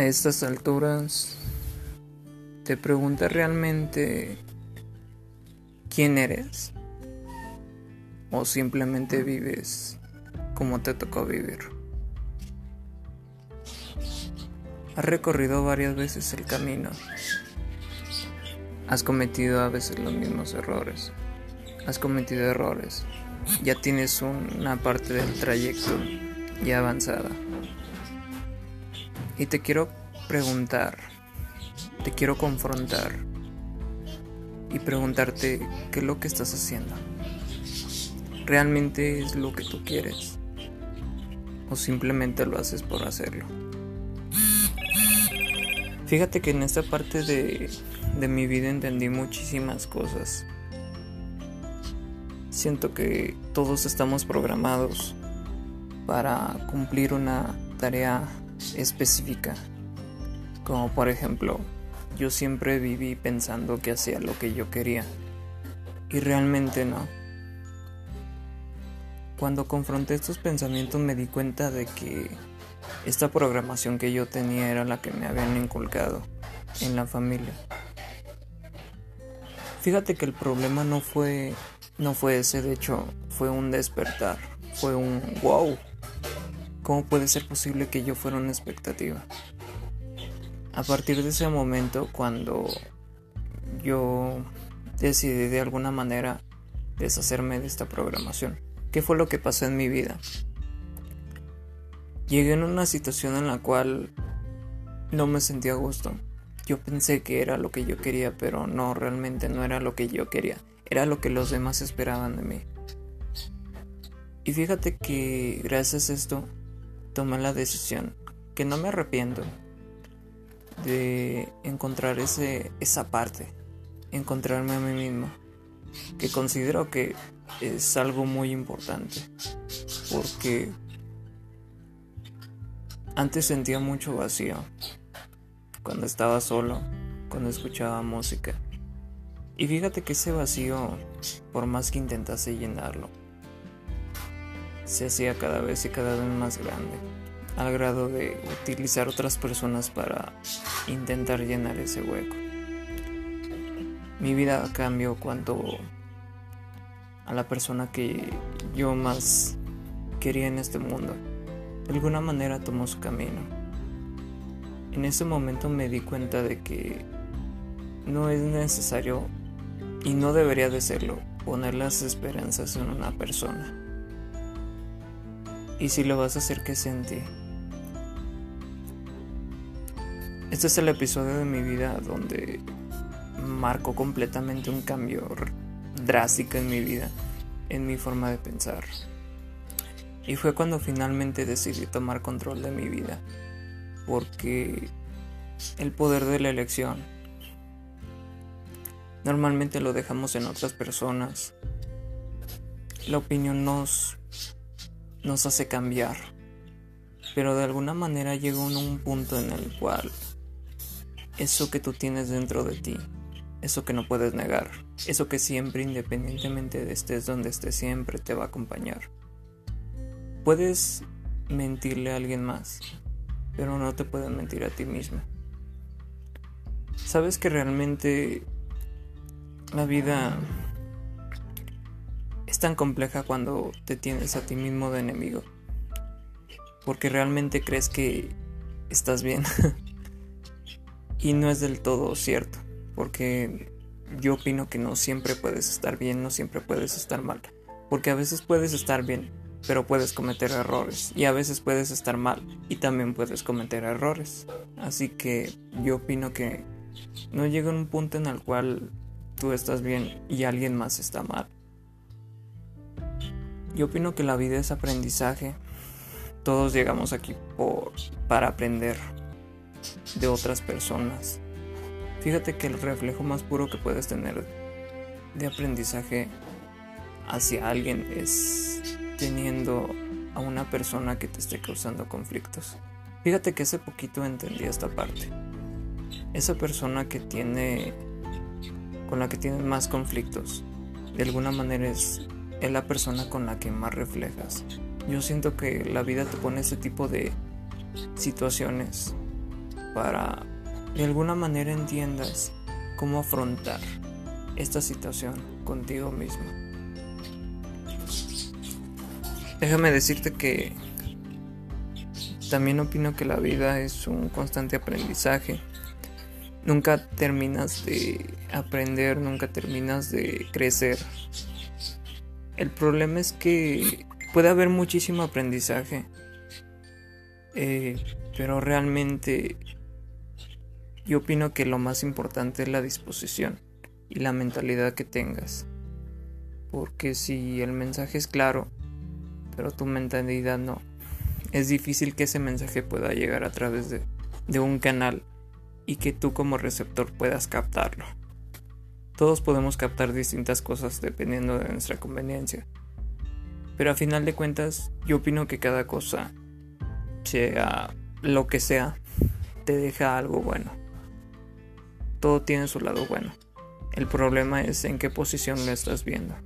A estas alturas, te preguntas realmente quién eres o simplemente vives como te tocó vivir. Has recorrido varias veces el camino. Has cometido a veces los mismos errores. Has cometido errores. Ya tienes una parte del trayecto ya avanzada. Y te quiero preguntar, te quiero confrontar y preguntarte qué es lo que estás haciendo. ¿Realmente es lo que tú quieres? ¿O simplemente lo haces por hacerlo? Fíjate que en esta parte de, de mi vida entendí muchísimas cosas. Siento que todos estamos programados para cumplir una tarea específica. Como por ejemplo, yo siempre viví pensando que hacía lo que yo quería. Y realmente no. Cuando confronté estos pensamientos me di cuenta de que esta programación que yo tenía era la que me habían inculcado en la familia. Fíjate que el problema no fue no fue ese, de hecho, fue un despertar, fue un wow. ¿Cómo puede ser posible que yo fuera una expectativa? A partir de ese momento, cuando yo decidí de alguna manera deshacerme de esta programación, ¿qué fue lo que pasó en mi vida? Llegué en una situación en la cual no me sentía a gusto. Yo pensé que era lo que yo quería, pero no, realmente no era lo que yo quería. Era lo que los demás esperaban de mí. Y fíjate que gracias a esto tomé la decisión, que no me arrepiento, de encontrar ese, esa parte, encontrarme a mí mismo, que considero que es algo muy importante, porque antes sentía mucho vacío, cuando estaba solo, cuando escuchaba música. Y fíjate que ese vacío, por más que intentase llenarlo, se hacía cada vez y cada vez más grande, al grado de utilizar otras personas para intentar llenar ese hueco. Mi vida cambió cuando a la persona que yo más quería en este mundo, de alguna manera tomó su camino. En ese momento me di cuenta de que no es necesario y no debería de serlo poner las esperanzas en una persona. Y si lo vas a hacer, que ti Este es el episodio de mi vida donde marcó completamente un cambio drástico en mi vida, en mi forma de pensar. Y fue cuando finalmente decidí tomar control de mi vida, porque el poder de la elección normalmente lo dejamos en otras personas. La opinión nos nos hace cambiar. Pero de alguna manera llega un punto en el cual eso que tú tienes dentro de ti, eso que no puedes negar, eso que siempre, independientemente de estés donde estés, siempre te va a acompañar. Puedes mentirle a alguien más, pero no te puedes mentir a ti mismo. Sabes que realmente la vida es tan compleja cuando te tienes a ti mismo de enemigo. Porque realmente crees que estás bien. y no es del todo cierto. Porque yo opino que no siempre puedes estar bien, no siempre puedes estar mal. Porque a veces puedes estar bien, pero puedes cometer errores. Y a veces puedes estar mal y también puedes cometer errores. Así que yo opino que no llega un punto en el cual tú estás bien y alguien más está mal. Yo opino que la vida es aprendizaje. Todos llegamos aquí por, para aprender de otras personas. Fíjate que el reflejo más puro que puedes tener de aprendizaje hacia alguien es teniendo a una persona que te esté causando conflictos. Fíjate que hace poquito entendí esta parte. Esa persona que tiene con la que tienes más conflictos, de alguna manera es es la persona con la que más reflejas. Yo siento que la vida te pone ese tipo de situaciones para de alguna manera entiendas cómo afrontar esta situación contigo mismo. Déjame decirte que también opino que la vida es un constante aprendizaje. Nunca terminas de aprender, nunca terminas de crecer. El problema es que puede haber muchísimo aprendizaje, eh, pero realmente yo opino que lo más importante es la disposición y la mentalidad que tengas. Porque si el mensaje es claro, pero tu mentalidad no, es difícil que ese mensaje pueda llegar a través de, de un canal y que tú como receptor puedas captarlo. Todos podemos captar distintas cosas dependiendo de nuestra conveniencia. Pero a final de cuentas, yo opino que cada cosa, sea lo que sea, te deja algo bueno. Todo tiene su lado bueno. El problema es en qué posición lo estás viendo.